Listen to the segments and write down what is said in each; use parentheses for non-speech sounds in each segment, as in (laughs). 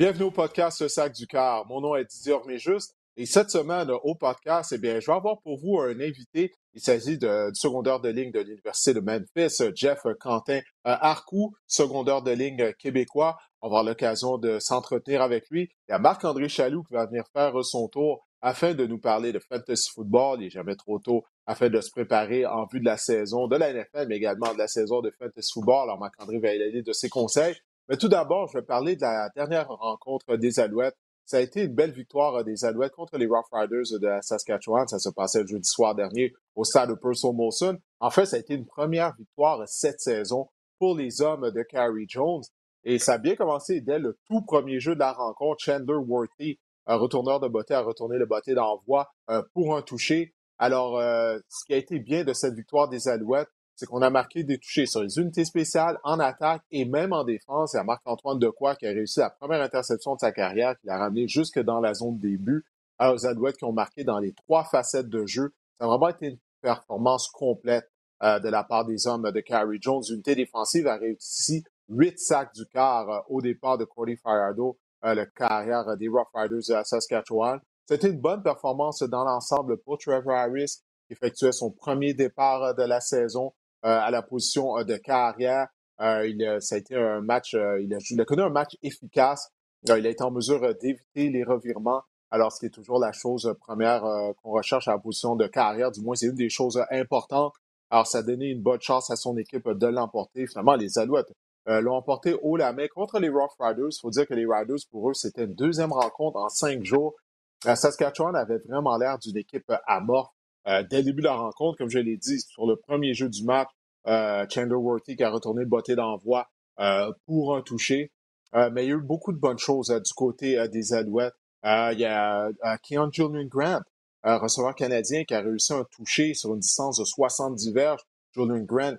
Bienvenue au podcast Le Sac du Car. Mon nom est Didier Orméjuste et cette semaine au podcast, eh bien, je vais avoir pour vous un invité. Il s'agit du secondaire de ligne de l'Université de Memphis, Jeff Quentin Arcou, secondaire de ligne québécois. On va avoir l'occasion de s'entretenir avec lui. Il y a Marc-André Chaloux qui va venir faire son tour afin de nous parler de fantasy football. Il n'est jamais trop tôt afin de se préparer en vue de la saison de la NFL, mais également de la saison de fantasy football. Alors, Marc-André va aller de ses conseils. Mais tout d'abord, je vais parler de la dernière rencontre des Alouettes. Ça a été une belle victoire des Alouettes contre les Rough Riders de la Saskatchewan. Ça se passait le jeudi soir dernier au stade de Purcell Molson. En fait, ça a été une première victoire cette saison pour les hommes de Carrie Jones. Et ça a bien commencé dès le tout premier jeu de la rencontre. Chandler Worthy, un retourneur de beauté, a retourné le beauté d'envoi euh, pour un toucher. Alors, euh, ce qui a été bien de cette victoire des Alouettes, c'est qu'on a marqué des touchés sur les unités spéciales, en attaque et même en défense. Il y a Marc-Antoine Decoy qui a réussi la première interception de sa carrière, qui l'a ramené jusque dans la zone début. Alors, les Alouettes qui ont marqué dans les trois facettes de jeu. Ça a vraiment été une performance complète euh, de la part des hommes de Carrie Jones. L'unité défensive a réussi huit sacs du quart euh, au départ de Cody Fajardo, euh, le carrière des Rough Riders de Saskatchewan. C'était une bonne performance dans l'ensemble pour Trevor Harris, qui effectuait son premier départ de la saison. Euh, à la position euh, de carrière. Euh, il, ça a été un match, il a, il, a, connu un match efficace. il a été en mesure d'éviter les revirements. Alors, ce qui est toujours la chose première qu'on recherche à la position de carrière, du moins, c'est une des choses importantes. Alors, ça a donné une bonne chance à son équipe de l'emporter. Finalement, les Alouettes l'ont emporté haut la main contre les Rough Riders. Il faut dire que les Riders, pour eux, c'était une deuxième rencontre en cinq jours. Saskatchewan avait vraiment l'air d'une équipe amorphe. Euh, dès le début de la rencontre, comme je l'ai dit, sur le premier jeu du match, euh, Chandler Worthy qui a retourné le botté d'envoi euh, pour un toucher. mais il y a eu beaucoup de bonnes choses du côté des Alouettes. il y a Keon Julian Grant, receveur canadien, qui a réussi un toucher sur une distance de 70 verges. Julian Grant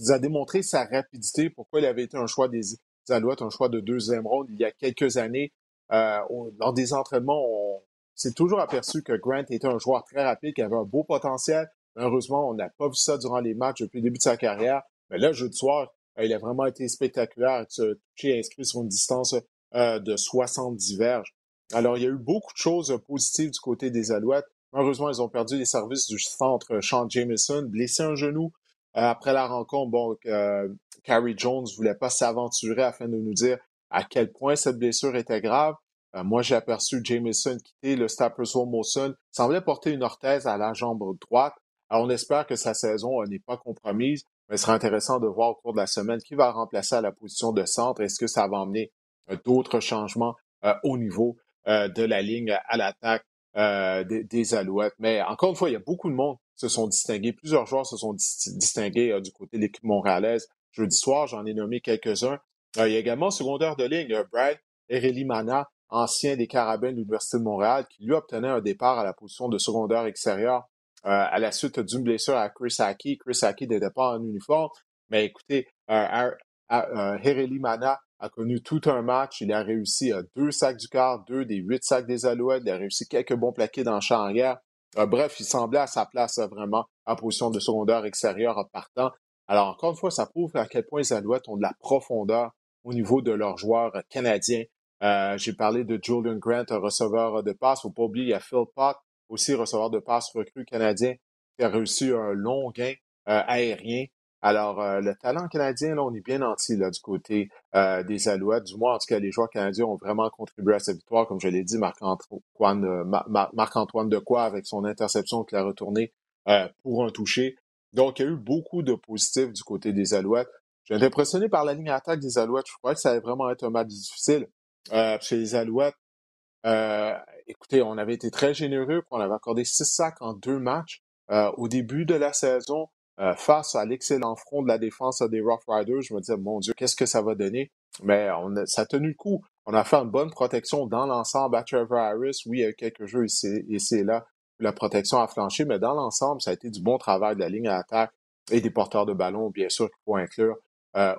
il a démontré sa rapidité, pourquoi il avait été un choix des, Alouettes, un choix de deuxième ronde il y a quelques années. Euh, lors des entraînements, on, c'est toujours aperçu que Grant était un joueur très rapide, qui avait un beau potentiel. Heureusement, on n'a pas vu ça durant les matchs depuis le début de sa carrière. Mais là, jeu de soir, euh, il a vraiment été spectaculaire, ce toucher inscrit sur une distance euh, de 70 verges. Alors, il y a eu beaucoup de choses positives du côté des Alouettes. Heureusement, ils ont perdu les services du centre Sean Jameson, blessé un genou. Euh, après la rencontre, bon, Carrie Jones ne voulait pas s'aventurer afin de nous dire à quel point cette blessure était grave. Euh, moi, j'ai aperçu Jameson quitter le Staples Molson. semblait porter une orthèse à la jambe droite. Alors, on espère que sa saison euh, n'est pas compromise, mais ce sera intéressant de voir au cours de la semaine qui va remplacer à la position de centre. Est-ce que ça va emmener euh, d'autres changements au niveau de la ligne à l'attaque des, Alouettes? Mais encore une fois, il y a beaucoup de monde qui se sont distingués. Plusieurs joueurs se sont distingués du côté de l'équipe montréalaise. Jeudi soir, j'en ai nommé quelques-uns. il y a également secondaire de ligne, Brad Erelimana, ancien des Carabins de l'Université de Montréal, qui lui obtenait un départ à la position de secondaire extérieur euh, à la suite d'une blessure à Chris Aki. Chris Aki n'était pas en uniforme, mais écoutez, euh, euh, Mana a connu tout un match. Il a réussi deux sacs du quart, deux des huit sacs des Alouettes. Il a réussi quelques bons plaqués dans le champ arrière. bref, il semblait à sa place vraiment en position de secondaire extérieur en partant. Alors, encore une fois, ça prouve à quel point les Alouettes ont de la profondeur au niveau de leurs joueurs canadiens. Euh, j'ai parlé de Julian Grant, un receveur de passe. Faut pas oublier, il y a Phil Pott, aussi receveur de passe recru canadien, qui a réussi un long gain euh, aérien. Alors, euh, le talent canadien, là, on est bien nanti là, du côté des Alouettes. Du moins, en tout cas, les joueurs canadiens ont vraiment contribué à cette victoire. Comme je l'ai dit, Marc-Antoine Marc Decoy avec son interception qui l'a retourné pour un toucher. Donc, il y a eu beaucoup de positifs du côté des Alouettes. J'ai été impressionné par la ligne d'attaque des Alouettes. Je crois que ça allait vraiment être un match difficile. Euh, chez les Alouettes, euh, écoutez, on avait été très généreux, on avait accordé six sacs en deux matchs euh, au début de la saison face à l'excellent front de la défense des Rough Riders. Je me disais, mon Dieu, qu'est-ce que ça va donner? Mais ça a tenu le coup. On a fait une bonne protection dans l'ensemble à Trevor Harris. Oui, il y a eu quelques jeux ici, ici et là la protection a flanché, mais dans l'ensemble, ça a été du bon travail de la ligne à attaque et des porteurs de ballon, bien sûr, qu'il faut inclure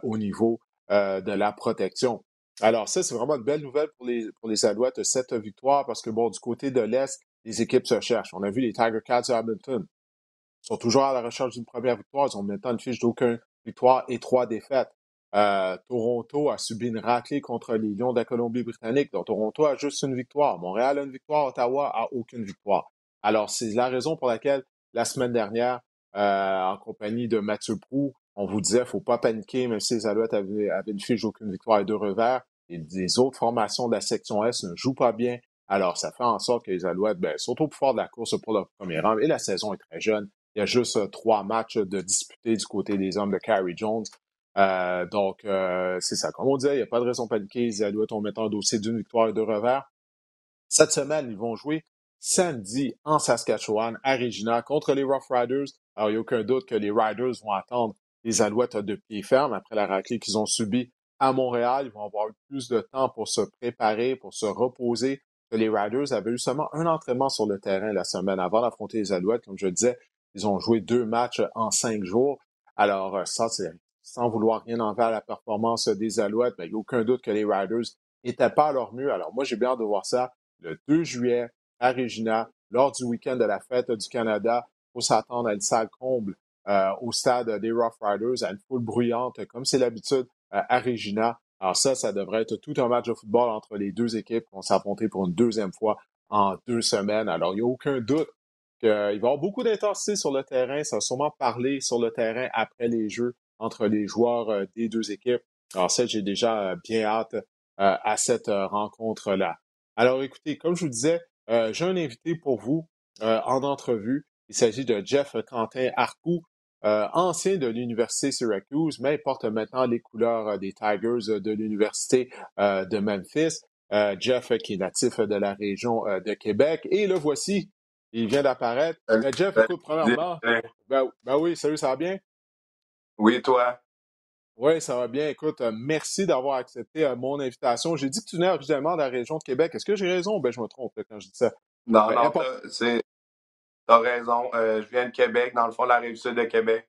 au niveau de la protection. Alors, ça, c'est vraiment une belle nouvelle pour les, pour les Alouettes, cette victoire, parce que, bon, du côté de l'Est, les équipes se cherchent. On a vu les Tiger Cats de Hamilton. Ils sont toujours à la recherche d'une première victoire. Ils ont maintenant une fiche d'aucune victoire et trois défaites. Toronto a subi une raclée contre les Lions de la Colombie-Britannique. Donc, Toronto a juste une victoire. Montréal a une victoire. Ottawa a aucune victoire. Alors, c'est la raison pour laquelle la semaine dernière, en compagnie de Mathieu Prou, on vous disait, faut pas paniquer, même si les Alouettes avaient, une fiche d'aucune victoire et deux revers. Les autres formations de la section S ne jouent pas bien. Alors, ça fait en sorte que les Alouettes ben, sont au fort de la course pour leur premier rang. Et la saison est très jeune. Il y a juste euh, trois matchs de disputés du côté des hommes de Carrie Jones. Euh, donc, euh, c'est ça. Comme on disait, il n'y a pas de raison de paniquer. Les Alouettes ont maintenant un dossier d'une victoire et deux revers. Cette semaine, ils vont jouer samedi en Saskatchewan, à Regina, contre les Rough Riders. Alors, il n'y a aucun doute que les Riders vont attendre les Alouettes de pied ferme après la raclée qu'ils ont subie à Montréal. Ils vont avoir eu plus de temps pour se préparer, pour se reposer. Les Riders avaient eu seulement un entraînement sur le terrain la semaine avant d'affronter les Alouettes. Comme je disais, ils ont joué deux matchs en cinq jours. Alors, euh, ça, c'est sans vouloir rien envers la performance des Alouettes, mais il n'y a aucun doute que les Riders n'étaient pas à leur mieux. Alors, moi, j'ai bien hâte de voir ça le 2 juillet à Regina, lors du week-end de la fête du Canada. Il faut s'attendre à une salle comble euh, au stade des Rough Riders, à une foule bruyante, comme c'est l'habitude euh, à Regina. Alors ça, ça devrait être tout un match de football entre les deux équipes qui vont s'affronter pour une deuxième fois en deux semaines. Alors, il n'y a aucun doute qu'il va y avoir beaucoup d'intensité sur le terrain. Ça va sûrement parler sur le terrain après les jeux entre les joueurs euh, des deux équipes. Alors ça, j'ai déjà bien hâte à cette rencontre-là. Alors écoutez, comme je vous disais, j'ai un invité pour vous en entrevue. Il s'agit de Jeff Quentin Arcou. Euh, ancien de l'Université Syracuse, mais il porte maintenant les couleurs euh, des Tigers euh, de l'Université de Memphis. Jeff, qui est natif de la région de Québec. Et le voici, il vient d'apparaître. Jeff, écoute, premièrement, ben, ben, oui, salut, ça va bien? Oui, toi? Oui, ça va bien. Écoute, merci d'avoir accepté mon invitation. J'ai dit que tu venais originellement de la région de Québec. Est-ce que j'ai raison ou ben, je me trompe quand je dis ça? Non, ben, non, c'est T'as raison. Euh, je viens de Québec, dans le fond, la rive sud de Québec.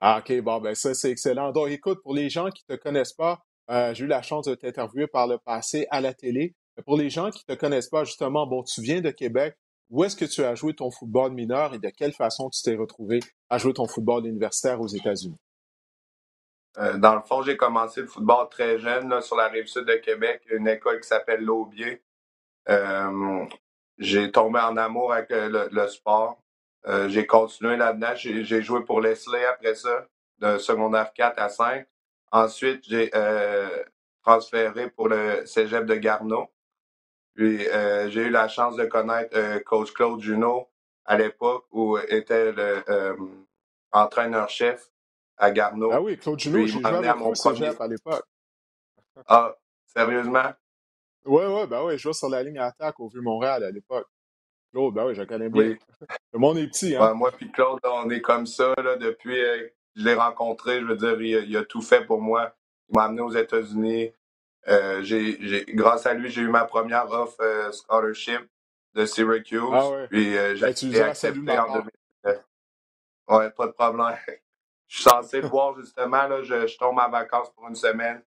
Ah, OK, bon, ben ça, c'est excellent. Donc, écoute, pour les gens qui ne te connaissent pas, euh, j'ai eu la chance de t'interviewer par le passé à la télé. Mais pour les gens qui ne te connaissent pas, justement, bon, tu viens de Québec. Où est-ce que tu as joué ton football mineur et de quelle façon tu t'es retrouvé à jouer ton football universitaire aux États-Unis? Euh, dans le fond, j'ai commencé le football très jeune là, sur la rive sud de Québec, une école qui s'appelle L'Aubier. Euh, j'ai tombé en amour avec euh, le, sport. Euh, j'ai continué là-dedans. J'ai joué pour Leslie après ça, de secondaire 4 à 5. Ensuite, j'ai euh, transféré pour le cégep de Garneau. Puis j'ai eu la chance de connaître coach Claude Junot à l'époque où était le entraîneur-chef à Garneau. Ah oui, Claude Junot, j'ai joué avec mon cégep à l'époque. ah, sérieusement? Oui, oui, ben oui, je jouais sur la ligne attaque au Vieux-Montréal à l'époque. Claude, ben oui, je connais bien. Le monde est petit, hein? moi puis Claude, on est comme ça là, depuis que euh, je l'ai rencontré. Je veux dire, il, a tout fait pour moi. Il m'a amené aux États-Unis. Euh, j'ai, grâce à lui, j'ai eu ma première offre euh, scholarship de Syracuse. Ah ouais. Puis j'ai ben, accepté en 2017. Ouais, pas de problème. (laughs) Je suis censé le voir justement. Là, je, je tombe en vacances pour une semaine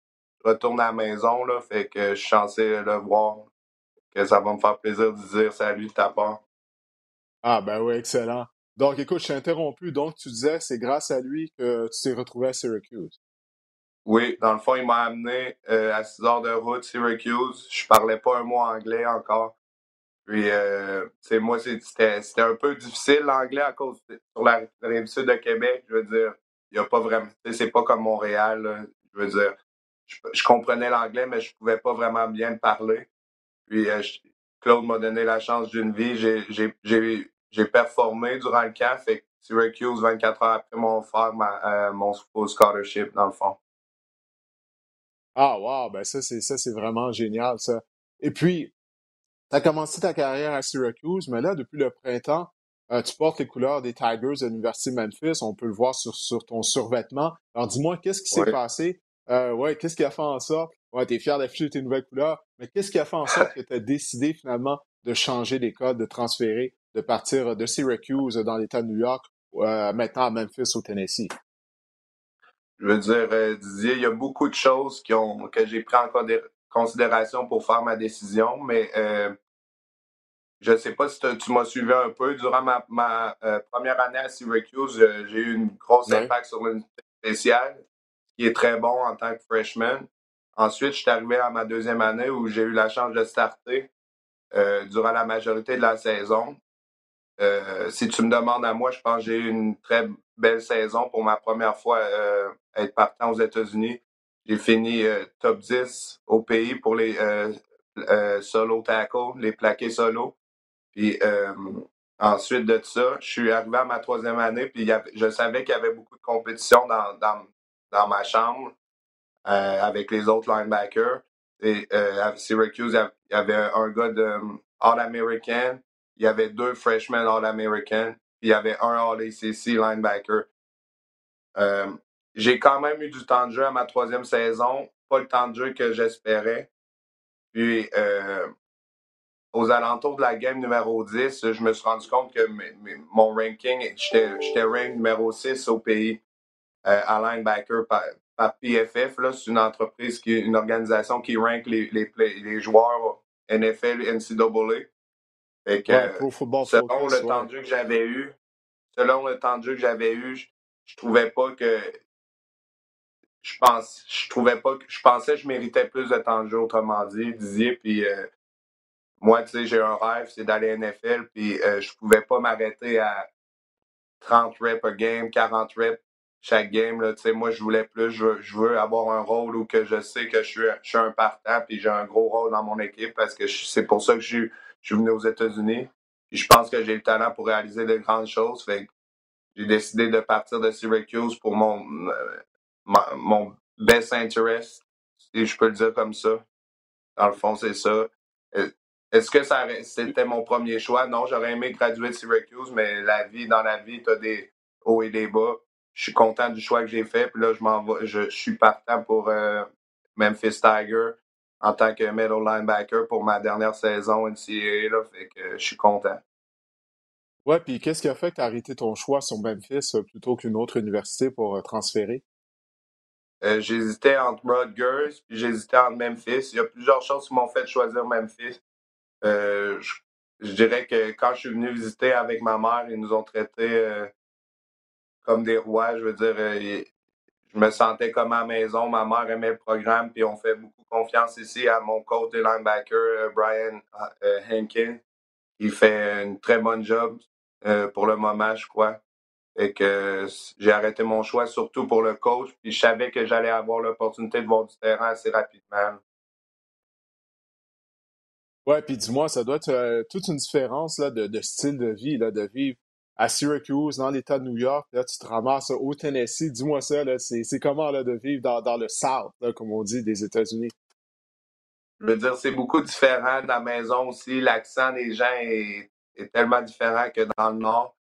retourne à la maison, là, fait que je suis censé le voir, que ça va me faire plaisir de dire salut de ta part. Ah, ben oui, excellent. Donc, écoute, je suis interrompu. Donc, tu disais, c'est grâce à lui que tu t'es retrouvé à Syracuse. Oui, dans le fond, il m'a amené euh, à 6 heures de route, Syracuse. Je parlais pas un mot anglais encore. Puis, euh, moi, c'était un peu difficile l'anglais à cause sur la rive sud de Québec. Je veux dire, il y a pas vraiment, c'est pas comme Montréal. je veux dire, je, comprenais l'anglais, mais je pouvais pas vraiment bien parler. Puis euh, Claude m'a donné la chance d'une vie. J'ai performé durant le camp. Fait que Syracuse, 24 heures après, m'ont offert ma, euh, mon scholarship, dans le fond. Ah, wow! Ben ça, c'est ça, c'est vraiment génial, ça. Et puis, tu as commencé ta carrière à Syracuse, mais là, depuis le printemps, euh, tu portes les couleurs des Tigers de l'Université Memphis. On peut le voir sur, sur ton survêtement. Alors, dis-moi, qu'est-ce qui s'est passé euh, ouais, qu'est-ce qui a fait en sorte? Ouais, t'es fier d'afficher tes nouvelles couleurs, mais qu'est-ce qui a fait en sorte que tu as décidé finalement de changer les codes, de transférer, de partir de Syracuse dans l'État de New York, euh, maintenant à Memphis au Tennessee? Je veux dire, euh, Didier, il y a beaucoup de choses qui ont, que j'ai pris en considération pour faire ma décision, mais euh, je ne sais pas si tu m'as suivi un peu. Durant ma, ma première année à Syracuse, j'ai eu une grosse impact sur une spéciale est très bon en tant que freshman. Ensuite, je suis arrivé à ma deuxième année où j'ai eu la chance de starter euh, durant la majorité de la saison. Euh, si tu me demandes à moi, je pense que j'ai eu une très belle saison pour ma première fois euh, être partant aux États-Unis. J'ai fini top 10 au pays pour les solo tackles, les plaqués solo. Puis ensuite de ça, je suis arrivé à ma troisième année, puis je savais qu'il y avait beaucoup de compétition dans, dans, dans ma chambre avec les autres linebackers. Et à Syracuse, il y avait un gars de All-American, il y avait deux freshmen All-American, puis il y avait un All-ACC linebacker. Euh, j'ai quand même eu du temps de jeu à ma troisième saison, pas le temps de jeu que j'espérais. Puis, euh, aux alentours de la game numéro 10, je me suis rendu compte que mon ranking, j'étais rank numéro 6 au pays euh, à linebacker par, PFF. C'est une entreprise, qui, une organisation qui rank les, les, les joueurs NFL, NCAA. Fait que, selon le temps de jeu que j'avais eu, selon le temps de jeu que j'avais eu, je, trouvais pas que je pense je trouvais pas que je pensais que je méritais plus de temps de jeu, autrement dit, disiez, puis euh, moi, tu sais, j'ai un rêve, c'est d'aller NFL, puis euh, je pouvais pas m'arrêter à 30 reps a game, 40 reps chaque game. Là, moi, je voulais plus. Je veux, avoir un rôle où que je sais que je suis, je suis un partant puis j'ai un gros rôle dans mon équipe parce que c'est pour ça que je, je suis venu aux États-Unis. je pense que j'ai le talent pour réaliser de grandes choses. Fait j'ai décidé de partir de Syracuse pour mon, euh, mon best interest, si je peux le dire comme ça. Dans le fond, c'est ça. Euh, est-ce que ça c'était mon premier choix? Non, j'aurais aimé graduer de Syracuse, mais la vie, dans la vie, tu as des hauts et des bas je suis content du choix que j'ai fait. Puis là, je m'en je, suis partant pour euh, Memphis Tiger en tant que middle linebacker pour ma dernière saison NCAA. Là, fait que je suis content. Ouais, puis qu'est-ce qui a fait que tu as arrêté ton choix sur Memphis euh, plutôt qu'une autre université pour euh, transférer? j'hésitais entre Rutgers, puis j'hésitais entre Memphis. Il y a plusieurs choses qui m'ont fait choisir Memphis. je, je, dirais que quand je suis venu visiter avec ma mère, ils nous ont traités comme des rois. Je veux dire, euh, je me sentais comme à la maison. Ma mère aimait le programme, puis on fait beaucoup confiance ici à mon coach de linebacker, euh, Brian euh, Henkin. Il fait une très bonne job pour le moment, je crois. Et que j'ai arrêté mon choix surtout pour le coach, puis je savais que j'allais avoir l'opportunité de voir du terrain assez rapidement. Ouais, puis dis-moi, ça doit être toute une différence là, de, de, style de vie, là, de vivre à Syracuse, dans l'État de New York. Là, tu te ramasses au Tennessee. Dis-moi ça, c'est comment là, de vivre dans, le South, comme on dit, des États-Unis? Je veux dire, c'est beaucoup différent de la maison aussi. L'accent des gens est, tellement différent que dans le Nord.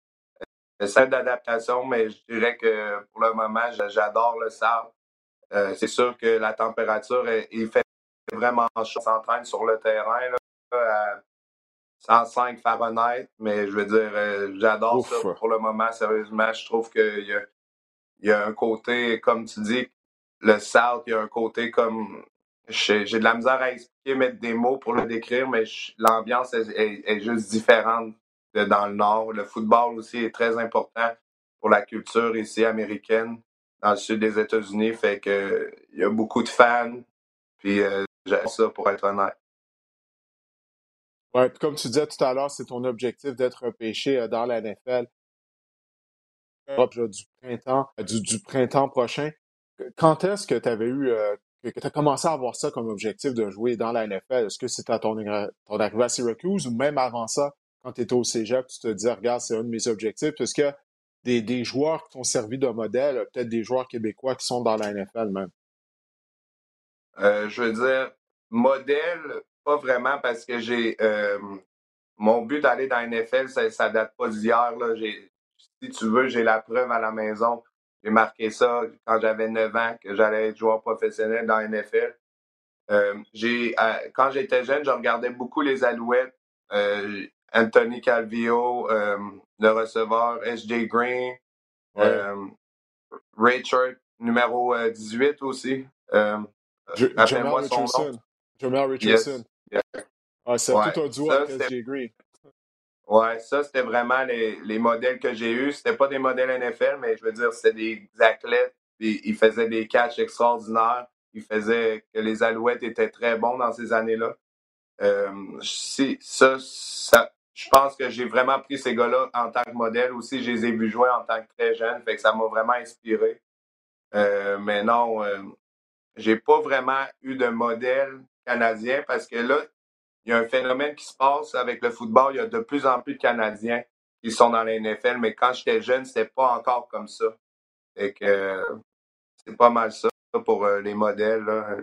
C'est d'adaptation, mais je dirais que pour le moment, j'adore le South. Euh, c'est sûr que la température, il fait vraiment chaud. On s'entraîne sur le terrain là, 105 Fahrenheit, mais je veux dire, euh, j'adore ça pour le moment, sérieusement. Je trouve qu'il y a, y a un côté, comme tu dis, le South, il y a un côté comme. J'ai de la misère à expliquer, mettre des mots pour le décrire, mais l'ambiance est, juste différente de dans le Nord. Le football aussi est très important pour la culture ici américaine, dans le sud des États-Unis. Fait que il y a beaucoup de fans. Puis euh, j'aime ça pour être honnête. Ouais, comme tu disais tout à l'heure, c'est ton objectif d'être repêché euh, dans la NFL du printemps, euh, du, printemps prochain. Quand est-ce que tu avais eu, euh, que tu as commencé à avoir ça comme objectif de jouer dans la NFL? Est-ce que c'était à ton, ton arrivée à Syracuse ou même avant ça, quand tu étais au cégep, tu te disais, regarde, c'est un de mes objectifs? Est-ce que des, des joueurs qui t'ont servi de modèle, peut-être des joueurs québécois qui sont dans la NFL même? je veux dire, modèle, pas vraiment parce que j'ai. Euh, mon but d'aller dans la NFL, ça, ça date pas d'hier. Si tu veux, j'ai la preuve à la maison. J'ai marqué ça quand j'avais 9 ans que j'allais être joueur professionnel dans la NFL. Euh, j'ai, euh, quand j'étais jeune, je regardais beaucoup les Alouettes. Anthony Calvillo, le receveur, S.J. Green, Richard, numéro 18 aussi. Appelle-moi son nom. Ah, c'est tout un duo avec SJ Green. Ouais, ça, c'était vraiment les, les, modèles que j'ai eus. C'était pas des modèles NFL, mais je veux dire, c'était des athlètes il faisait des catchs extraordinaires. Il faisait que les Alouettes étaient très bons dans ces années-là. Euh, ça, ça, je pense que j'ai vraiment pris ces gars-là en tant que modèle aussi. Je les ai vus jouer en tant que très jeune, fait que ça m'a vraiment inspiré. Euh, mais non, euh, j'ai pas vraiment eu de modèle parce que là, il y a un phénomène qui se passe avec le football. Il y a de plus en plus de Canadiens qui sont dans la NFL, mais quand j'étais jeune, c'était pas encore comme ça. Fait que c'est pas mal ça pour les modèles, là,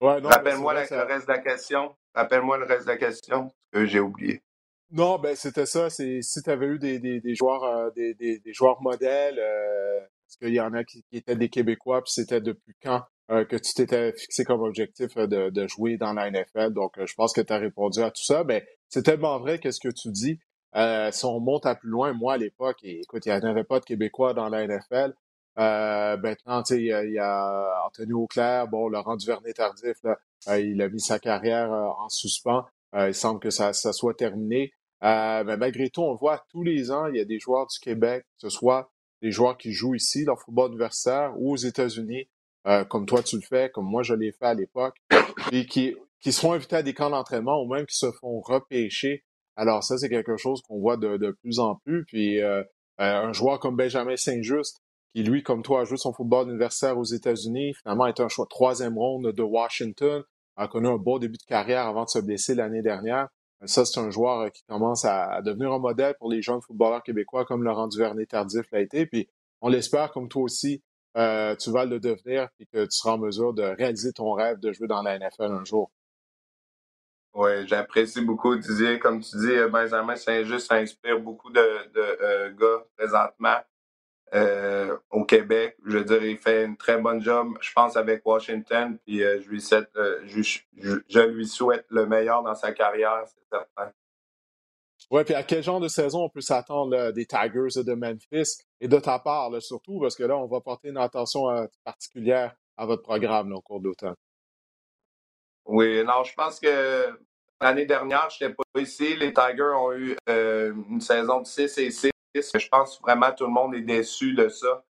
Rappelle-moi le reste de la question. Rappelle-moi le reste de la question, que j'ai oublié. Non, ben c'était ça. C'est si tu avais eu des, des, des joueurs euh, des, des, joueurs modèles, euh, parce qu'il y en a qui, étaient des Québécois, puis c'était depuis quand? Euh, que tu t'étais fixé comme objectif de, de, jouer dans la NFL. Donc, je pense que tu as répondu à tout ça. Mais c'est tellement vrai qu'est-ce que tu dis. si on monte à plus loin, moi à l'époque, écoute, il n'y avait pas de Québécois dans la NFL. Euh, maintenant, il y, a, il y a Anthony Auclair, bon, Laurent Duvernay-Tardif, euh, il a mis sa carrière euh, en suspens. il semble que ça, ça soit terminé. mais malgré tout, on voit tous les ans, il y a des joueurs du Québec, que ce soit des joueurs qui jouent ici, dans le football universitaire, ou aux États-Unis, comme toi tu le fais, comme moi je l'ai fait à l'époque, et qui, qui sont invités à des camps d'entraînement ou même qui se font repêcher. Alors ça, c'est quelque chose qu'on voit de, de, plus en plus. Puis un joueur comme Benjamin Saint-Just, qui, lui, comme toi, a joué son football universitaire aux États-Unis, finalement est un choix troisième ronde de Washington, a connu un beau début de carrière avant de se blesser l'année dernière. Ça, c'est un joueur euh, qui commence à, devenir un modèle pour les jeunes footballeurs québécois comme Laurent Duvernay-Tardif l'a été. Puis on l'espère, comme toi aussi, euh, tu vas le devenir et que tu seras en mesure de réaliser ton rêve de jouer dans la NFL un jour. Oui, j'apprécie beaucoup, Didier. Comme tu dis, Benjamin Saint-Just, inspire beaucoup de, euh, gars présentement. Euh, au Québec. Je veux dire, il fait une très bonne job, je pense, avec Washington. Puis je, lui souhaite le meilleur dans sa carrière, c'est certain. Oui, puis à quel genre de saison on peut s'attendre des Tigers de Memphis? Et de ta part, surtout, parce que là, on va porter une attention particulière à votre programme au cours d'automne. Oui, non, je pense que l'année dernière, je n'étais pas ici. Les Tigers ont eu une saison de 6 et 6 je pense vraiment tout le monde est déçu de ça.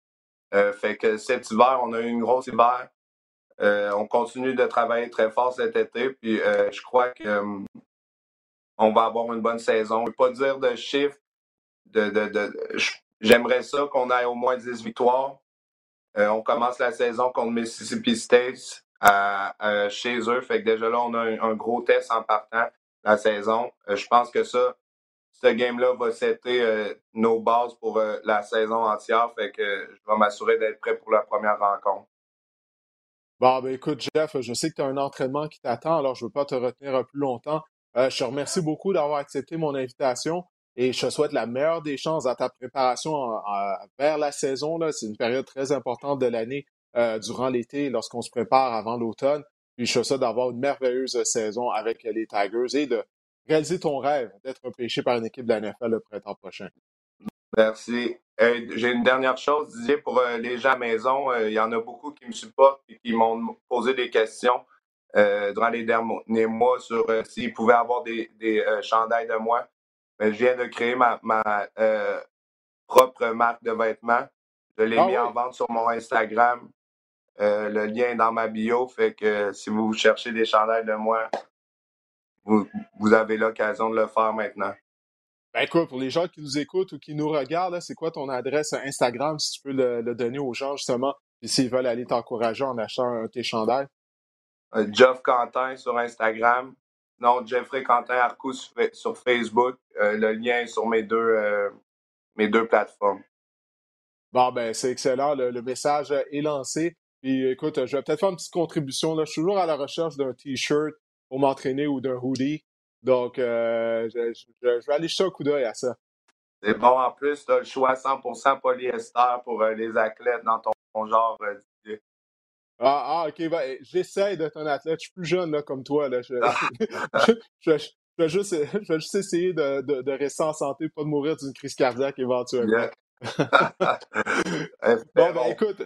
Euh, fait que cet hiver, on a eu une grosse hiver. Euh, on continue de travailler très fort cet été, puis euh, je crois que on va avoir une bonne saison. Je ne veux pas dire de chiffres. J'aimerais ça qu'on ait au moins 10 victoires. on commence la saison contre Mississippi State chez eux. Fait que déjà là, on a un, gros test en partant la saison. je pense que ça, ce game-là va setter euh, nos bases pour euh, la saison entière. Fait que je vais m'assurer d'être prêt pour la première rencontre. Bon, ben écoute, Jeff, je sais que tu as un entraînement qui t'attend, alors je ne veux pas te retenir plus longtemps. Euh, je te remercie beaucoup d'avoir accepté mon invitation et je te souhaite la meilleure des chances à ta préparation vers la saison. C'est une période très importante de l'année durant l'été lorsqu'on se prépare avant l'automne. Puis je te souhaite d'avoir une merveilleuse saison avec les Tigers et de réaliser ton rêve d'être repêché par une équipe de la NFL le printemps prochain. Merci. J'ai une dernière chose, Didier, pour euh, les gens à maison. Euh, il y en a beaucoup qui me supportent et qui m'ont posé des questions euh, durant les derniers mois sur s'ils pouvaient avoir des, des chandails de moi. je viens de créer ma, propre marque de vêtements. Je l'ai ah mis en vente sur mon Instagram. le lien est dans ma bio. Fait que si vous cherchez des chandails de moi, vous, avez l'occasion de le faire maintenant. Ben écoute, pour les gens qui nous écoutent ou qui nous regardent, c'est quoi ton adresse Instagram, si tu peux le, donner aux gens justement, s'ils veulent aller t'encourager en achetant tes chandails? Euh, Jeff Quentin sur Instagram. Non, Jeffrey Quentin Arcou sur, Facebook. Euh, le lien est sur mes deux, euh, mes deux plateformes. Bon, ben, c'est excellent. Le, message est lancé. Puis écoute, je vais peut-être faire une petite contribution. Là. Je suis toujours à la recherche d'un T-shirt pour m'entraîner ou d'un hoodie. Donc, euh, je, vais aller jeter un coup d'œil à ça. C'est bon. En plus, tu as le choix 100% polyester pour euh, les athlètes dans ton, genre euh, ah, ah, OK. Ben, J'essaie d'être un athlète. Je suis plus jeune là, comme toi. Là. Je, (laughs) vais juste, (laughs) juste, essayer de, de, rester en santé, pas de mourir d'une crise cardiaque éventuellement. (laughs) bon, ben écoute,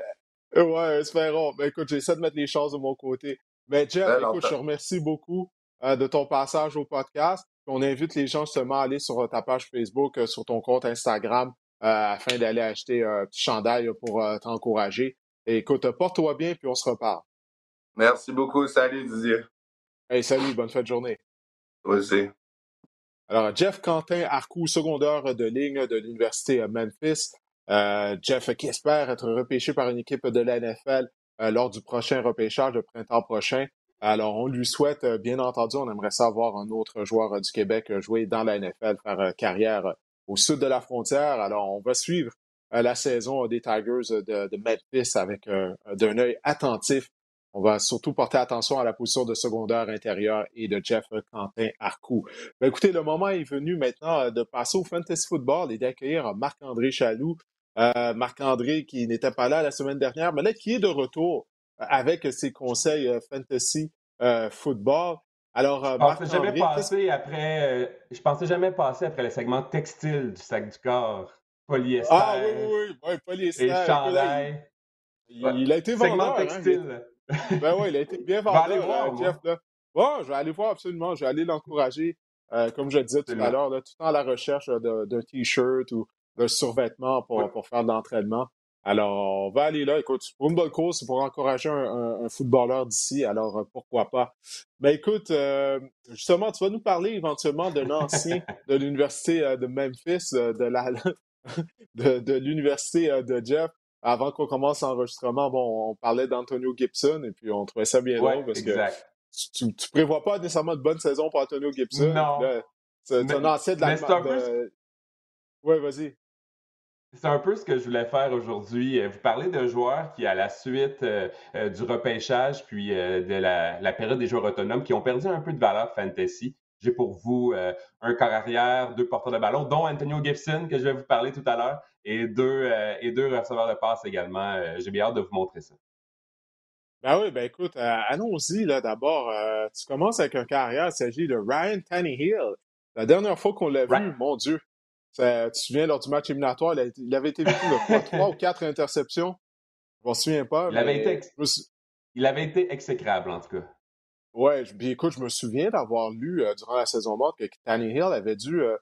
ouais, espérons. Ben écoute, j'essaie de mettre les choses de mon côté. Ben, Jeff, écoute, je te remercie beaucoup euh, de ton passage au podcast. On invite les gens justement à aller sur ta page Facebook, euh, sur ton compte Instagram, afin d'aller acheter un petit chandail pour t'encourager. Écoute, porte-toi bien, puis on se reparle. Merci beaucoup. Salut, Didier. Hey, salut, bonne fin de journée. Toi aussi. Alors, Jeff Quentin, Arcou, secondaire de ligne de l'Université Memphis. Euh, Jeff qui espère être repêché par une équipe de la NFL euh, lors du prochain repêchage de printemps prochain. Alors, on lui souhaite, euh, bien entendu, on aimerait savoir un autre joueur du Québec jouer dans la NFL, faire carrière au sud de la frontière. Alors, on va suivre la saison des Tigers de, de Memphis avec d'un œil attentif on va surtout porter attention à la position de secondaire intérieur et de Jeff Quentin Arcou. Ben, écoutez, le moment est venu maintenant euh, de passer au fantasy football et d'accueillir Marc-André Chaloux. Euh, Marc-André qui n'était pas là la semaine dernière, mais là qui est de retour euh, avec ses conseils fantasy football. Alors, je pensais jamais passer après. je pensais jamais passer après le segment textile du sac du corps, polyester. Ah oui oui oui, polyester. Et chandail. Il, a été vendeur. Segment hein, textile. ben oui, il a été bien (laughs) vendu, euh, Jeff. Là. Bon, je vais aller voir absolument. Je vais aller l'encourager, euh, comme je le disais tout à l'heure, tout le temps à la recherche d'un T-shirt ou d'un survêtement pour, pour faire de l'entraînement. Alors, on va aller là. Écoute, pour une bonne cause, c'est pour encourager un, footballeur d'ici. Alors, euh, pourquoi pas? Mais écoute, justement, tu vas nous parler éventuellement d'un ancien de l'Université de Memphis, de la de, de l'Université de Jeff avant qu'on commence l'enregistrement, bon, on parlait d'Antonio Gibson et puis on trouvait ça bien drôle parce que tu, ne prévois pas nécessairement de bonne saison pour Antonio Gibson. Non. C'est un ancien de la de... Oui, vas-y. C'est un peu ce que je voulais faire aujourd'hui. Euh, vous parlez de joueurs qui, à la suite euh, euh, du repêchage puis de la, la, période des joueurs autonomes, qui ont perdu un peu de valeur fantasy. J'ai pour vous euh, un corps arrière, deux porteurs de ballon, dont Antonio Gibson, que je vais vous parler tout à l'heure, et deux, euh, et deux receveurs de passe également. Euh, j'ai bien hâte de vous montrer ça. Ben oui, ben écoute, allons-y là d'abord. tu commences avec un carrière, il s'agit de Ryan Tannehill. La dernière fois qu'on l'a vu, mon Dieu, tu te souviens, lors du match éliminatoire, il, avait été victime de (laughs) trois ou quatre interceptions? Je m'en souviens pas. Il, avait été il avait été exécrable, en tout cas. Ouais, écoute, je me souviens d'avoir lu euh, durant la saison morte que Hill avait dû, euh,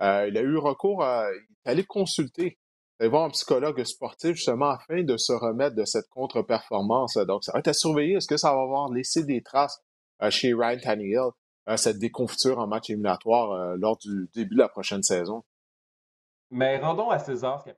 euh, il a eu recours à, il allait consulter, aller voir un psychologue sportif justement afin de se remettre de cette contre-performance. Donc, ça va être à surveiller. Est-ce que ça va avoir laissé des traces chez Ryan Tannehill, cette déconfiture en match éliminatoire lors du début de la prochaine saison? Mais rendons à César ce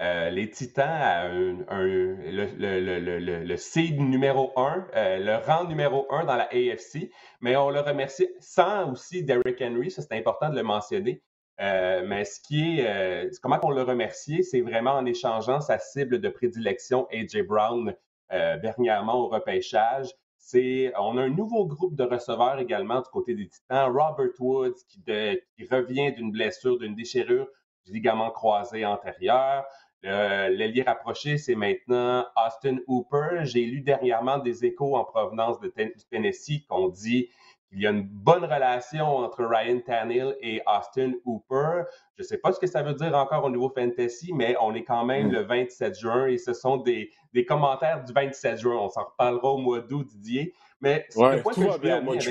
euh, les Titans, un, le, le, le, seed numéro 1, euh, le rang numéro 1 dans la AFC, mais on le remercie sans aussi Derrick Henry, ça c'est important de le mentionner. Euh, mais ce qui est, comment on le remercie, c'est vraiment en échangeant sa cible de prédilection, AJ Brown, dernièrement au repêchage. C'est, on a un nouveau groupe de receveurs également du côté des Titans. Robert Woods qui, qui revient d'une blessure, d'une déchirure du ligament croisé antérieur. L'ailier rapproché, c'est maintenant Austin Hooper. J'ai lu dernièrement des échos en provenance de Tennessee qu'on dit qu'il y a une bonne relation entre Ryan Tannehill et Austin Hooper. Je ne sais pas ce que ça veut dire encore au niveau fantasy, mais on est quand même mm. le 27 juin et ce sont des, des commentaires du 27 juin. On s'en reparlera au mois d'août, Didier. Mais ouais, le point que je voulais avec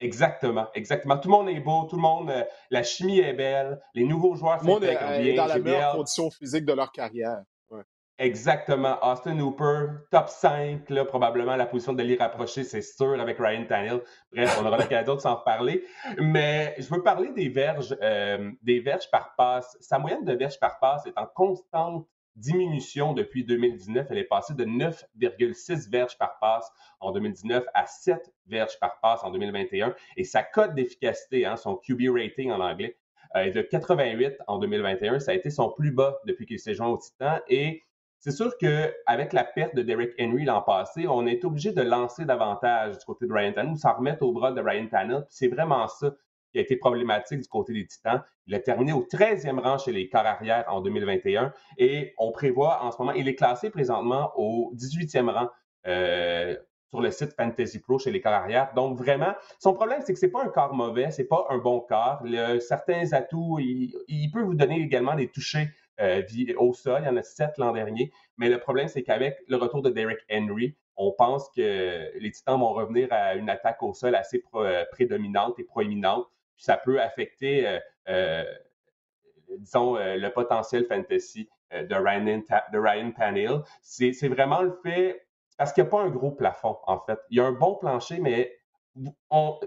Exactement, exactement. Tout le monde est beau, tout le monde, euh, la chimie est belle, les nouveaux joueurs s'intègrent bien. dans la meilleure condition physique de leur carrière. Exactement. Austin Hooper, top 5, là, probablement la position de l'y rapprocher, c'est sûr, avec Ryan Tannehill. Bref, on aura (laughs) l'occasion de s'en reparler. Mais je veux parler des verges, euh, des verges par passe. Sa moyenne de verges par passe est en constante diminution depuis 2019. Elle est passée de 9,6 verges par passe en 2019 à 7 verges par passe en 2021. Et sa cote d'efficacité, hein, son QB rating en anglais, euh, est de 88 en 2021. Ça a été son plus bas depuis qu'il s'est joint au Titan. Et c'est sûr qu'avec la perte de Derrick Henry l'an passé, on est obligé de lancer davantage du côté de Ryan Tannehill, s'en remettre au bras de Ryan Tannehill. C'est vraiment ça qui a été problématique du côté des Titans. Il a terminé au 13e rang chez les corps arrière en 2021 et on prévoit en ce moment, il est classé présentement au 18e rang euh, sur le site Fantasy Pro chez les corps arrière. Donc vraiment, son problème, c'est que c'est pas un corps mauvais, c'est pas un bon corps. certains atouts, il, peut vous donner également des touchés euh, au sol. Il y en a sept l'an dernier. Mais le problème, c'est qu'avec le retour de Derek Henry, on pense que les Titans vont revenir à une attaque au sol assez euh, prédominante et proéminente ça peut affecter euh, euh, disons, le potentiel fantasy de Ryan, de Ryan. C'est vraiment le fait, parce qu'il n'y a pas un gros plafond, en fait. Il y a un bon plancher, mais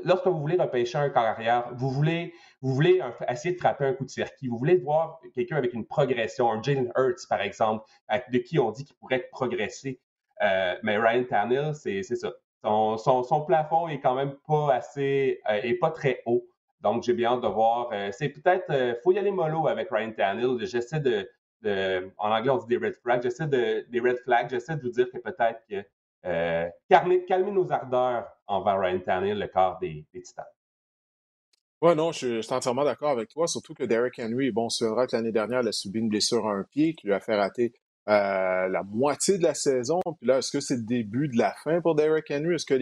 lorsque vous voulez repêcher un corps arrière, vous voulez, vous voulez essayer de frapper un coup de circuit, vous voulez voir quelqu'un avec une progression, un Jalen Hurts, par exemple, de qui on dit qu'il pourrait progresser. Euh, mais Ryan Tannehill, c'est ça. Son, plafond est quand même pas assez, euh, pas très haut. Donc, j'ai bien hâte de voir. Euh, c'est peut-être, il faut y aller mollo avec Ryan Tannehill. J'essaie de, en anglais, on dit des red flags. J'essaie de, des red flags. J'essaie de vous dire que peut-être que euh, calmer, nos ardeurs envers Ryan Tannehill, le corps des, Titans. Oui, non, je, suis entièrement d'accord avec toi, surtout que Derrick Henry, bon, vrai que l'année dernière, il a subi une blessure à un pied qui lui a fait rater euh, la moitié de la saison. Puis là, est-ce que c'est le début de la fin pour Derrick Henry? Est-ce que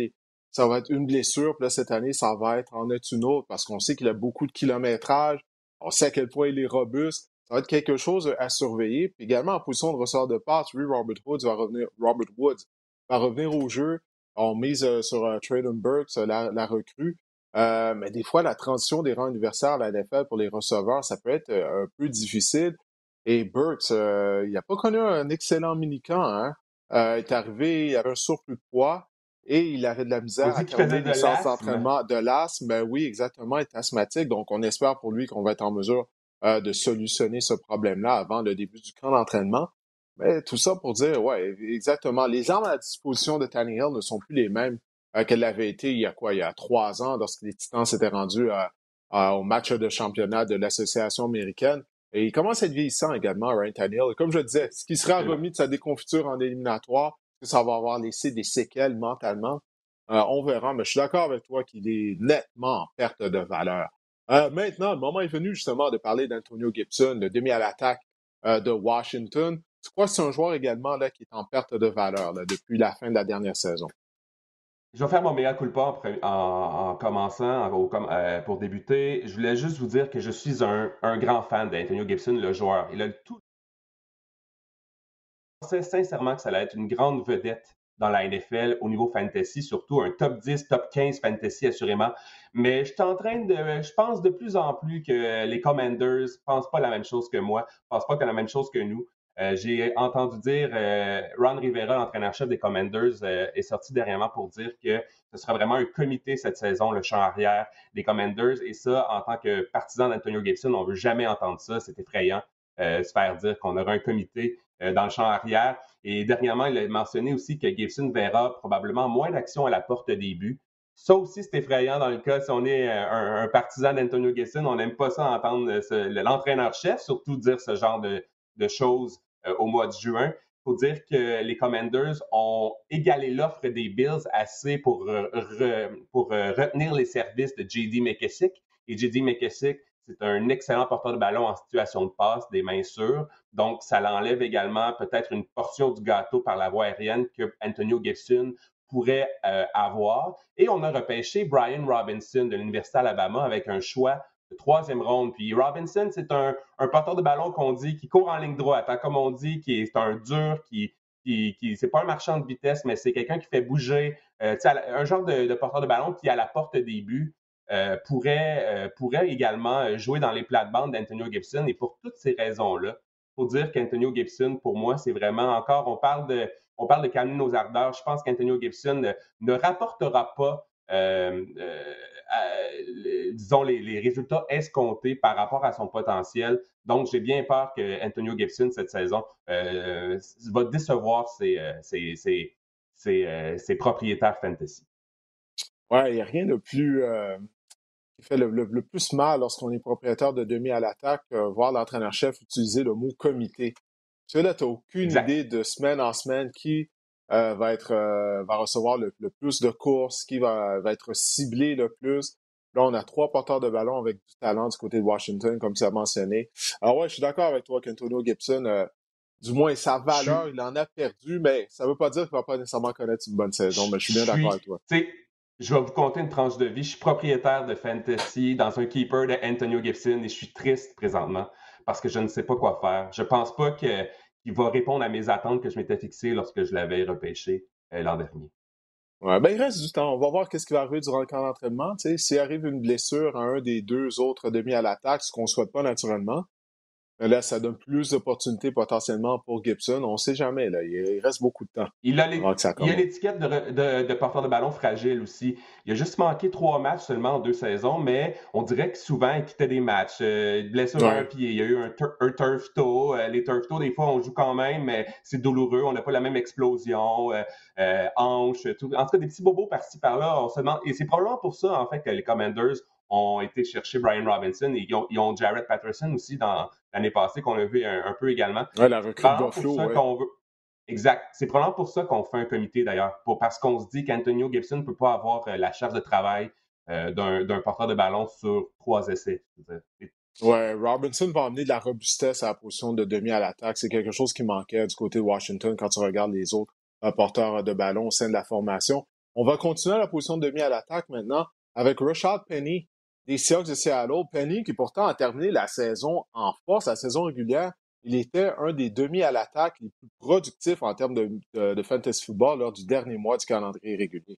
ça va être une blessure? Puis là, cette année, ça va être en être une autre parce qu'on sait qu'il a beaucoup de kilométrage. On sait à quel point il est robuste. Ça va être quelque chose à surveiller. Puis également, en position de ressort de passe, oui, Robert Woods va revenir, Robert Woods va revenir au jeu. On mise euh, sur euh, Burks, la, la recrue. Euh, mais des fois, la transition des rangs universitaires à la NFL pour les receveurs, ça peut être un peu difficile. Et Burks, il n'a pas connu un excellent mini-camp. Hein? il est arrivé, il avait un surplus de poids et il avait de la misère à terminer le sens d'entraînement de l'asthme. Ben oui, exactement, il est asthmatique. Donc, on espère pour lui qu'on va être en mesure de solutionner ce problème-là avant le début du camp d'entraînement. Mais tout ça pour dire, ouais, exactement. Les armes à la disposition de Tannehill ne sont plus les mêmes euh, qu'elles l'avaient été il y a quoi, il y a trois ans, lorsque les Titans s'étaient rendus au match de championnat de l'Association américaine. Et il commence à être vieillissant également, Ryan Tannehill. Comme je disais, ce qui sera remis de sa déconfiture en éliminatoire, que ça va avoir laissé des séquelles mentalement, euh, on verra. Mais je suis d'accord avec toi qu'il est nettement en perte de valeur. Euh, maintenant, le moment est venu justement de parler d'Antonio Gibson, le demi à l'attaque de Washington. Tu crois que c'est un joueur également là, qui est en perte de valeur depuis la fin de la dernière saison? Je vais faire mon meilleur culpa en, en, commençant euh, pour débuter. Je voulais juste vous dire que je suis un, grand fan d'Antonio Gibson, le joueur. Il a tout. Pensais sincèrement que ça allait être une grande vedette dans la NFL au niveau fantasy, surtout un top 10, top 15 fantasy assurément. Mais je suis en train de, je pense de plus en plus que les Commanders pensent pas la même chose que moi, pensent pas que la même chose que nous. Euh, j'ai entendu dire, euh, Ron Rivera, l'entraîneur-chef des Commanders, euh, est sorti dernièrement pour dire que ce sera vraiment un comité cette saison, le champ arrière des Commanders. Et ça, en tant que partisan d'Antonio Gibson, on ne veut jamais entendre ça. C'est effrayant se faire dire qu'on aura un comité dans le champ arrière. Et dernièrement, il a mentionné aussi que Gibson verra probablement moins d'action à la porte des buts. Ça aussi, c'est effrayant dans le cas si on est un, partisan d'Antonio Gibson. On n'aime pas ça entendre l'entraîneur-chef, surtout dire ce genre de, choses euh, au mois de juin. Il faut dire que les Commanders ont égalé l'offre des Bills assez pour, pour euh, retenir les services de J.D. McKessick. Et J.D. McKessick, c'est un excellent porteur de ballon en situation de passe, des mains sûres. Donc, ça l'enlève également peut-être une portion du gâteau par la voie aérienne que Antonio Gibson pourrait euh, avoir. Et on a repêché Brian Robinson de l'Université Alabama avec un choix troisième ronde. Puis Robinson, c'est un, porteur de ballon qu'on dit qui court en ligne droite, hein, comme on dit, qui est un dur, qui, qui, c'est pas un marchand de vitesse, mais c'est quelqu'un qui fait bouger, euh, un genre de, porteur de ballon qui, à la porte des buts, pourrait, euh, pourrait également jouer dans les plates-bandes d'Antonio Gibson. Et pour toutes ces raisons-là, faut dire qu'Antonio Gibson, pour moi, c'est vraiment encore, on parle de, on parle de calmer nos ardeurs. Je pense qu'Antonio Gibson ne, rapportera pas disons, les, résultats escomptés par rapport à son potentiel. Donc, j'ai bien peur que Antonio Gibson, cette saison, euh, va décevoir ses, euh, euh, propriétaires fantasy. Ouais, il n'y a rien de plus qui fait le, plus mal lorsqu'on est propriétaire de demi à l'attaque, voir l'entraîneur-chef utiliser le mot comité. Tu sais, là, tu n'as aucune idée de semaine en semaine qui va être va recevoir le, plus de courses, qui va, va être ciblé le plus. Là, on a trois porteurs de ballon avec du talent du côté de Washington, comme tu as mentionné. Alors ouais, je suis d'accord avec toi qu'Antonio Gibson, euh, du moins sa valeur, il en a perdu, mais ça ne veut pas dire qu'il ne va pas nécessairement connaître une bonne saison, mais je suis bien d'accord avec toi. Je vais vous conter une tranche de vie. Je suis propriétaire de Fantasy dans un keeper de Antonio Gibson et je suis triste présentement parce que je ne sais pas quoi faire. Je ne pense pas qu'il va répondre à mes attentes que je m'étais fixées lorsque je l'avais repêché euh, l'an dernier. Ouais, ben il reste du temps. On va voir qu'est-ce qui va arriver durant le camp d'entraînement. S'il arrive une blessure à un des deux autres demi à l'attaque, ce qu'on ne souhaite pas naturellement, là, ça donne plus d'opportunités potentiellement pour Gibson. On ne sait jamais. Là. Il reste beaucoup de temps. Il a l'étiquette de, de, porteur de ballon fragile aussi. Il a juste manqué trois matchs seulement en deux saisons, mais on dirait que souvent, il quittait des matchs. Euh, blessure à un pied. Il y a eu un, turf toe. Euh, les turf toe, des fois, on joue quand même, mais c'est douloureux. On n'a pas la même explosion. Euh, euh hanche, tout. En tout cas, des petits bobos par-ci par-là. On se demande... Et c'est probablement pour ça, en fait, que les Commanders ont été chercher Brian Robinson et ils ont, Jared Patterson aussi dans l'année passée qu'on a vu un, peu également. Ouais, la recrue Buffalo. Ouais. Exact. C'est probablement pour ça qu'on fait un comité d'ailleurs, parce qu'on se dit qu'Antonio Gibson ne peut pas avoir euh, la charge de travail euh, d'un porteur de ballon sur trois essais. Ouais, Robinson va amener de la robustesse à la position de demi à l'attaque. C'est quelque chose qui manquait du côté de Washington quand tu regardes les autres euh, porteurs de ballon au sein de la formation. On va continuer à la position de demi à l'attaque maintenant avec Rashad Penny des Seahawks de Seattle. Penny, qui pourtant a terminé la saison en force, la saison régulière, il était un des demi à l'attaque les plus productifs en termes de, fantasy football lors du dernier mois du calendrier régulier.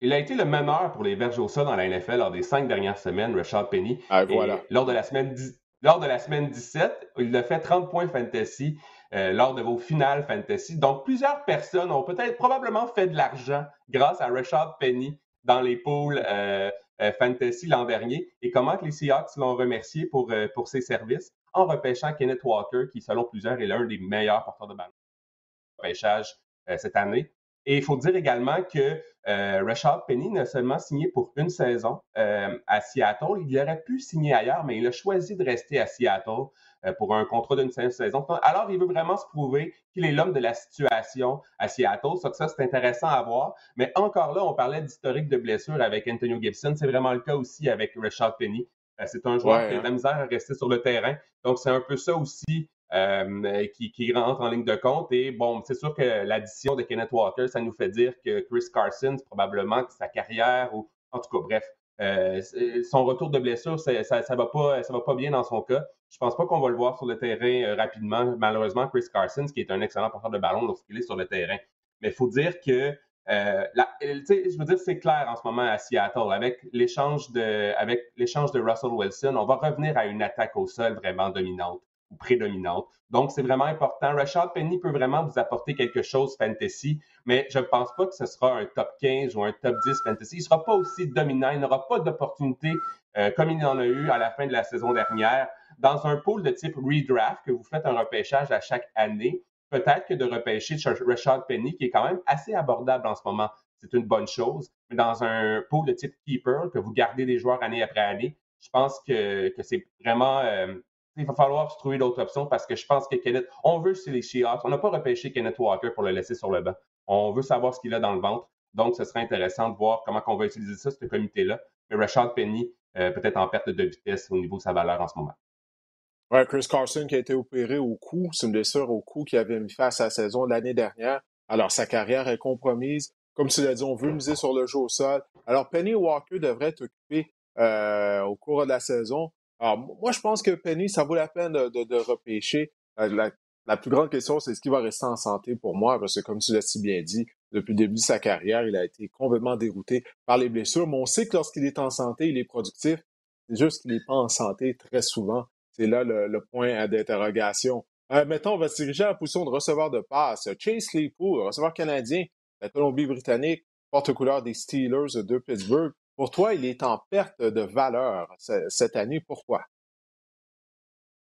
Il a été le meneur pour les verges au sol dans la NFL lors des cinq dernières semaines, Rashad Penny. Ah, voilà. lors, de la semaine, lors de la semaine 17, il a fait 30 points fantasy euh, lors de vos finales fantasy. Donc, plusieurs personnes ont peut-être probablement fait de l'argent grâce à Rashad Penny dans les poules euh, fantasy l'an dernier et comment les Seahawks l'ont remercié pour, euh, pour ses services en repêchant Kenneth Walker, qui, selon plusieurs, est l'un des meilleurs porteurs de ballon repêchage euh, cette année. Et il faut dire également que euh, Rashad Penny n'a seulement signé pour une saison à Seattle. Il aurait pu signer ailleurs, mais il a choisi de rester à Seattle euh, pour un contrat d'une saison. Alors, il veut vraiment se prouver qu'il est l'homme de la situation à Seattle. Ça, ça c'est intéressant à voir. Mais encore là, on parlait d'historique de blessure avec Antonio Gibson. C'est vraiment le cas aussi avec Rashad Penny. Euh, c'est un joueur qui a de la hein. misère à rester sur le terrain. Donc, c'est un peu ça aussi euh, qui, qui, rentre en ligne de compte. Et bon, c'est sûr que l'addition de Kenneth Walker, ça nous fait dire que Chris Carson, probablement que sa carrière, ou en tout cas, bref, euh, son retour de blessure, ça, ça, va pas, ça va pas bien dans son cas. Je pense pas qu'on va le voir sur le terrain euh, rapidement. Malheureusement, Chris Carson, qui est un excellent porteur de ballon lorsqu'il est sur le terrain. Mais il faut dire que euh, je veux dire, c'est clair en ce moment à Seattle. Avec l'échange de, avec l'échange de Russell Wilson, on va revenir à une attaque au sol vraiment dominante ou prédominante. Donc, c'est vraiment important. Rashad Penny peut vraiment vous apporter quelque chose fantasy, mais je ne pense pas que ce sera un top 15 ou un top 10 fantasy. Il ne sera pas aussi dominant. Il n'aura pas d'opportunité euh, comme il en a eu à la fin de la saison dernière. Dans un pool de type redraft, que vous faites un repêchage à chaque année, peut-être que de repêcher Rashad Penny, qui est quand même assez abordable en ce moment, c'est une bonne chose. Mais dans un pool de type keeper, que vous gardez des joueurs année après année, je pense que, que c'est vraiment euh, il va falloir se trouver d'autres options parce que je pense que Kenneth, on veut c'est les Seahawks. On n'a pas repêché Kenneth Walker pour le laisser sur le banc. On veut savoir ce qu'il a dans le ventre. Donc, ce serait intéressant de voir comment on va utiliser ça, ce comité-là. Mais Rashad Penny, euh, peut-être en perte de vitesse au niveau de sa valeur en ce moment. Ouais, Chris Carson qui a été opéré au cou, c'est une blessure au cou qui avait mis face à sa saison l'année dernière. Alors, sa carrière est compromise. Comme tu l'as dit, on veut miser sur le jeu au sol. Alors, Penny Walker devrait être occupé euh, au cours de la saison. Alors, moi, je pense que Penny, ça vaut la peine de, repêcher. Euh, la, plus grande question, c'est est-ce qu'il va rester en santé pour moi? Parce que, comme tu l'as si bien dit, depuis le début de sa carrière, il a été complètement dérouté par les blessures. Mais on sait que lorsqu'il est en santé, il est productif. C'est juste qu'il n'est pas en santé très souvent. C'est là le, point d'interrogation. Euh, mettons, on va se diriger à la position de receveur de passe. Chase Claypool, receveur canadien, la Colombie-Britannique, porte-couleur des Steelers de Pittsburgh. Pour toi, il est en perte de valeur cette année. Pourquoi?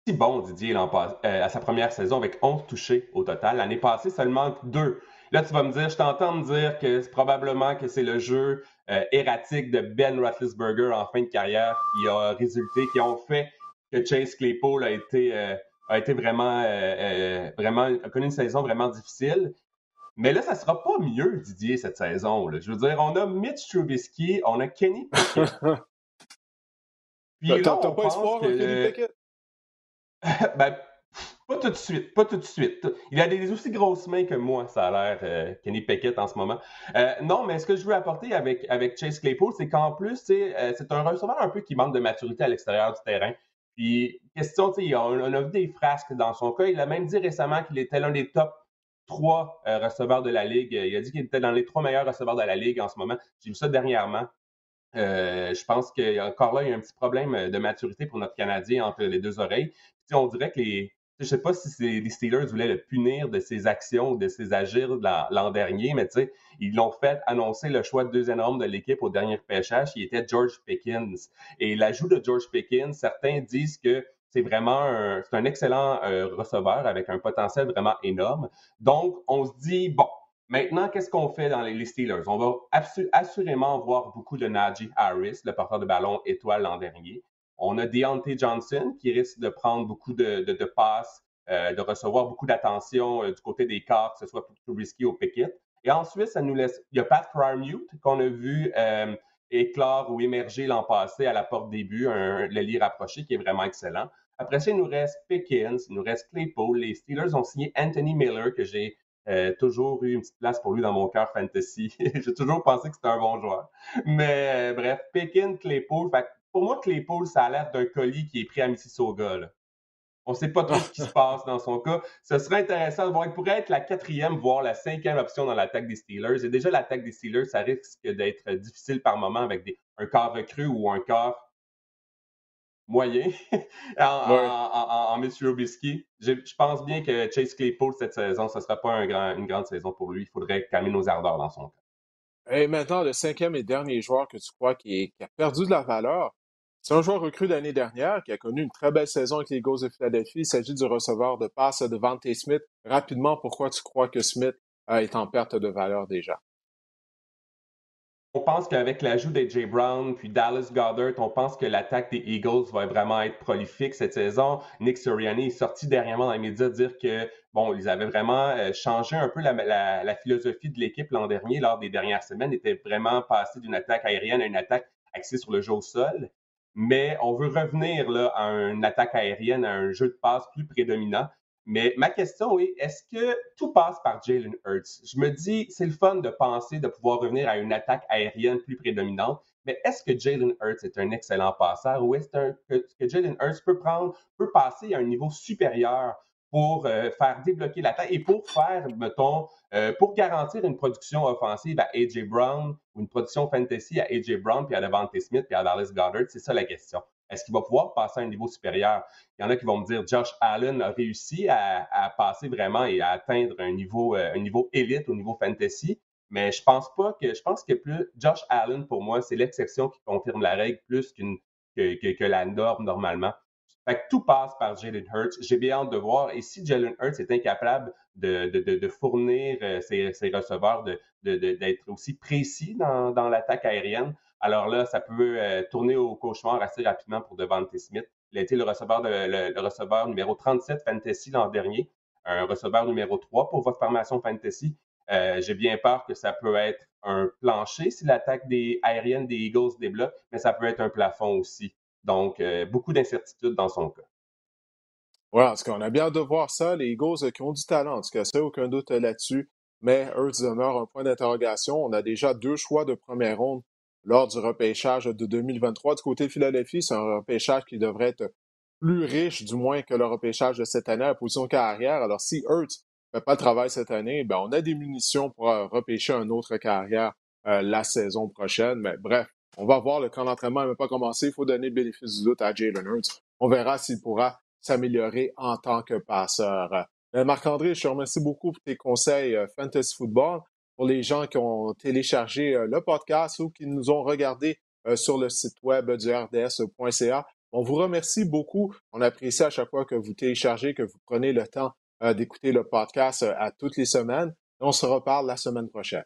Si bon, Didier, euh, à sa première saison avec 11 touchés au total. L'année passée, seulement deux. Là, tu vas me dire, je t'entends me dire que probablement que c'est le jeu euh, erratique de Ben Roethlisberger en fin de carrière qui a résulté, qui ont fait que Chase Claypool a été, euh, a été vraiment, a connu une saison vraiment difficile. Mais là, ça sera pas mieux, Didier, cette saison. Là. Je veux dire, on a Mitch Trubisky, on a Kenny Pickett. (laughs) Puis on pas espoir, Kenny Pickett? (laughs) ben, pas tout de suite, pas tout de suite. Il a des aussi grosses mains que moi, ça a l'air, euh, Kenny Pickett en ce moment. Euh, non, mais ce que je veux apporter avec, avec Chase Claypool, c'est qu'en plus, euh, c'est un receveur un peu qui manque de maturité à l'extérieur du terrain. Puis, question, on, on a vu des frasques dans son cas. Il a même dit récemment qu'il était l'un des top trois euh, receveurs de la Ligue. Il a dit qu'il était dans les trois meilleurs receveurs de la Ligue en ce moment. J'ai vu ça dernièrement. je pense qu'encore là, il y a un petit problème de maturité pour notre Canadien entre les deux oreilles. on dirait que les, je sais pas si les Steelers voulaient le punir de ses actions, de ses agirs l'an dernier, mais ils l'ont fait annoncer le choix de deuxième homme de l'équipe au dernier pêchage, qui était George Pickens. Et l'ajout de George Pickens, certains disent que c'est vraiment un, un excellent euh, receveur avec un potentiel vraiment énorme. Donc, on se dit, bon, maintenant, qu'est-ce qu'on fait dans les, Steelers? On va assurément voir beaucoup de Najee Harris, le porteur de ballon étoile l'an dernier. On a Deontay Johnson qui risque de prendre beaucoup de, passes, euh, de recevoir beaucoup d'attention euh, du côté des cartes, que ce soit pour risqué au Pickett. Et ensuite, ça nous laisse. Il y a Pat Fryermuth qu'on a vu euh, éclore ou émerger l'an passé à la porte début, un, le lit rapproché qui est vraiment excellent. Après ça, il nous reste Pickens, il nous reste Claypool. Les Steelers ont signé Anthony Miller, que j'ai toujours eu une petite place pour lui dans mon cœur fantasy. (laughs) j'ai toujours pensé que c'était un bon joueur. Mais bref, Pickens, Claypool, fait, pour moi, Claypool, ça a l'air d'un colis qui est pris à Mississauga. Là. On ne sait pas trop ce qui se passe dans son cas. Ce serait intéressant de voir. Il pourrait être la quatrième, voire la cinquième option dans l'attaque des Steelers. Et déjà, l'attaque des Steelers, ça risque d'être difficile par moment avec un corps recru ou un corps moyen (laughs) en, en, en, Je, pense bien que Chase Claypool, cette saison, ce ne sera pas une grande saison pour lui. Il faudrait calmer nos ardeurs dans son cas. Et maintenant, le cinquième et dernier joueur que tu crois qui a perdu de la valeur, c'est un joueur recru l'année dernière qui a connu une très belle saison avec les Eagles de Philadelphie. Il s'agit du receveur de passe de Vante Smith. Rapidement, pourquoi tu crois que Smith est en perte de valeur déjà? On pense qu'avec l'ajout d'AJ Brown puis Dallas Goddard, on pense que l'attaque des Eagles va vraiment être prolifique cette saison. Nick Sirianni est sorti dernièrement dans les médias dire que bon, ils avaient vraiment euh, changé un peu la, philosophie de l'équipe l'an dernier, lors des dernières semaines, était vraiment passé d'une attaque aérienne à une attaque axée sur le jeu au sol mais on veut revenir là, à une attaque aérienne, à un jeu de passe plus prédominant. Mais ma question est, est-ce que tout passe par Jalen Hurts? Je me dis, c'est le fun de penser de pouvoir revenir à une attaque aérienne plus prédominante, mais est-ce que Jalen Hurts est un excellent passeur ou est-ce que, Jalen Hurts peut prendre, peut passer à un niveau supérieur pour euh, faire débloquer l'attaque et pour faire, mettons, euh, pour garantir une production offensive à A.J. Brown ou une production fantasy à A.J. Brown, puis à Devante Smith, puis à Dallas Goddard, c'est ça la question. Est-ce qu'il va pouvoir passer à un niveau supérieur? Il y en a qui vont me dire Josh Allen a réussi à, passer vraiment et à atteindre un niveau, euh, un niveau élite au niveau fantasy. Mais je pense pas que je pense que plus Josh Allen, pour moi, c'est l'exception qui confirme la règle plus que, la norme normalement. Fait que tout passe par Jalen Hurts. J'ai bien hâte de voir. Et si Jalen Hurts est incapable de, fournir euh, ses, receveurs, d'être aussi précis dans l'attaque aérienne, alors là, ça peut euh, tourner au cauchemar assez rapidement pour Devante Smith. Il a été le receveur, numéro 37 Fantasy l'an dernier, un receveur numéro 3 pour votre formation Fantasy. Euh, J'ai bien peur que ça peut être un plancher si l'attaque des aérienne des Eagles débloque, mais ça peut être un plafond aussi. Donc, euh, beaucoup d'incertitudes dans son cas. Oui, parce qu'on a bien de voir ça. Les Eagles qui ont du talent, en tout cas, ça, aucun doute là-dessus. Mais Hurts demeure un point d'interrogation. On a déjà deux choix de première ronde lors du repêchage de 2023. Du côté de Philadelphie, c'est un repêchage qui devrait être plus riche, du moins, que le repêchage de cette année à position carrière. Alors, si Hurts ne fait pas le travail cette année, ben, on a des munitions pour euh, repêcher un autre carrière la saison prochaine. Mais bref, on va voir, le camp d'entraînement n'a pas commencé. Il faut donner le bénéfice du doute à Jalen Hurts. On verra s'il pourra s'améliorer en tant que passeur. Euh, Marc-André, je te remercie beaucoup pour tes conseils euh, Fantasy Football. Pour les gens qui ont téléchargé euh, le podcast ou qui nous ont regardé sur le site web du rds.ca, on vous remercie beaucoup. On apprécie à chaque fois que vous téléchargez, que vous prenez le temps d'écouter le podcast à toutes les semaines. On se reparle la semaine prochaine.